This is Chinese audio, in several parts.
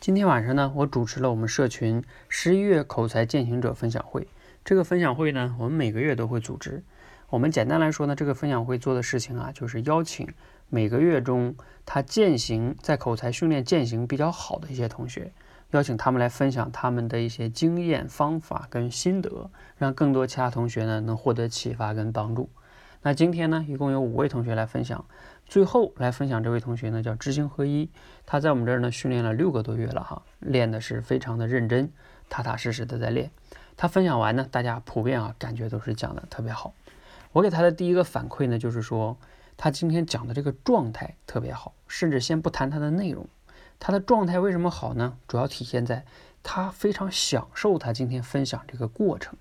今天晚上呢，我主持了我们社群十一月口才践行者分享会。这个分享会呢，我们每个月都会组织。我们简单来说呢，这个分享会做的事情啊，就是邀请每个月中他践行在口才训练践行比较好的一些同学，邀请他们来分享他们的一些经验、方法跟心得，让更多其他同学呢能获得启发跟帮助。那今天呢，一共有五位同学来分享。最后来分享这位同学呢，叫知行合一，他在我们这儿呢训练了六个多月了哈，练的是非常的认真，踏踏实实的在练。他分享完呢，大家普遍啊感觉都是讲的特别好。我给他的第一个反馈呢，就是说他今天讲的这个状态特别好，甚至先不谈他的内容，他的状态为什么好呢？主要体现在他非常享受他今天分享这个过程。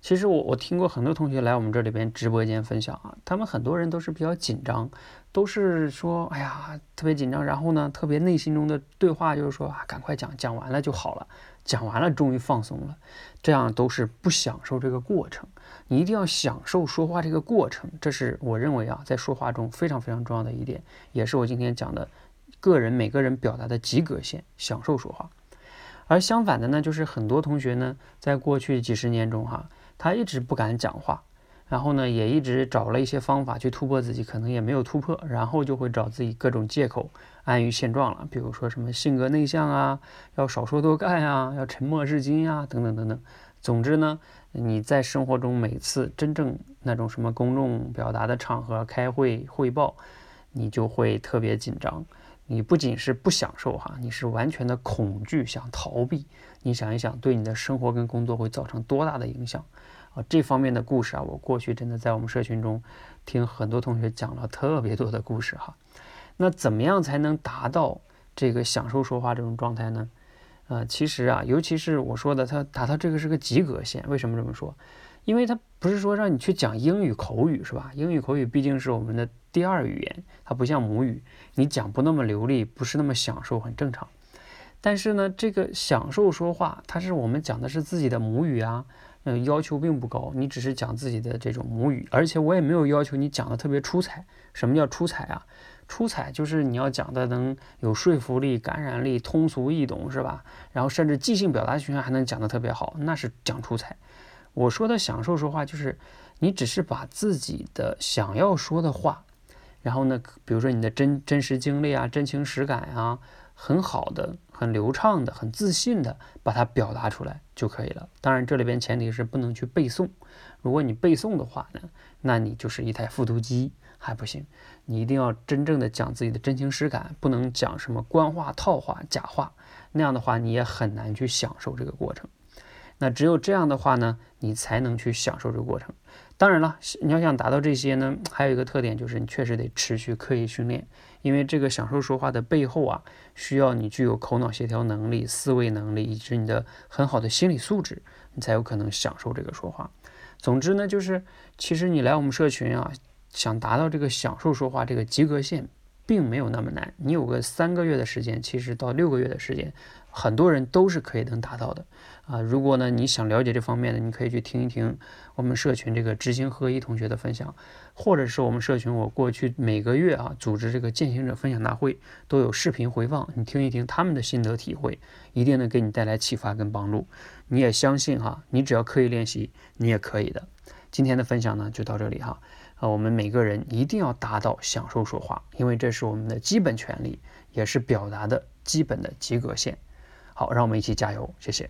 其实我我听过很多同学来我们这里边直播间分享啊，他们很多人都是比较紧张，都是说哎呀特别紧张，然后呢特别内心中的对话就是说啊赶快讲讲完了就好了，讲完了终于放松了，这样都是不享受这个过程。你一定要享受说话这个过程，这是我认为啊在说话中非常非常重要的一点，也是我今天讲的个人每个人表达的及格线，享受说话。而相反的呢，就是很多同学呢在过去几十年中哈。他一直不敢讲话，然后呢，也一直找了一些方法去突破自己，可能也没有突破，然后就会找自己各种借口，安于现状了。比如说什么性格内向啊，要少说多干呀，要沉默是金呀，等等等等。总之呢，你在生活中每次真正那种什么公众表达的场合、开会汇报，你就会特别紧张。你不仅是不享受哈，你是完全的恐惧，想逃避。你想一想，对你的生活跟工作会造成多大的影响啊？这方面的故事啊，我过去真的在我们社群中听很多同学讲了特别多的故事哈。那怎么样才能达到这个享受说话这种状态呢？呃，其实啊，尤其是我说的，它达到这个是个及格线。为什么这么说？因为它不是说让你去讲英语口语是吧？英语口语毕竟是我们的第二语言，它不像母语。你讲不那么流利，不是那么享受，很正常。但是呢，这个享受说话，它是我们讲的是自己的母语啊，嗯，要求并不高。你只是讲自己的这种母语，而且我也没有要求你讲的特别出彩。什么叫出彩啊？出彩就是你要讲的能有说服力、感染力、通俗易懂，是吧？然后甚至即兴表达群还能讲的特别好，那是讲出彩。我说的享受说话，就是你只是把自己的想要说的话。然后呢，比如说你的真真实经历啊、真情实感啊，很好的、很流畅的、很自信的把它表达出来就可以了。当然，这里边前提是不能去背诵。如果你背诵的话呢，那你就是一台复读机还不行。你一定要真正的讲自己的真情实感，不能讲什么官话、套话、假话。那样的话，你也很难去享受这个过程。那只有这样的话呢，你才能去享受这个过程。当然了，你要想达到这些呢，还有一个特点就是你确实得持续刻意训练，因为这个享受说话的背后啊，需要你具有口脑协调能力、思维能力以及你的很好的心理素质，你才有可能享受这个说话。总之呢，就是其实你来我们社群啊，想达到这个享受说话这个及格线，并没有那么难。你有个三个月的时间，其实到六个月的时间。很多人都是可以能达到的啊！如果呢你想了解这方面的，你可以去听一听我们社群这个知行合一同学的分享，或者是我们社群我过去每个月啊组织这个践行者分享大会都有视频回放，你听一听他们的心得体会，一定能给你带来启发跟帮助。你也相信哈，你只要刻意练习，你也可以的。今天的分享呢就到这里哈啊！我们每个人一定要达到享受说话，因为这是我们的基本权利，也是表达的基本的及格线。好，让我们一起加油，谢谢。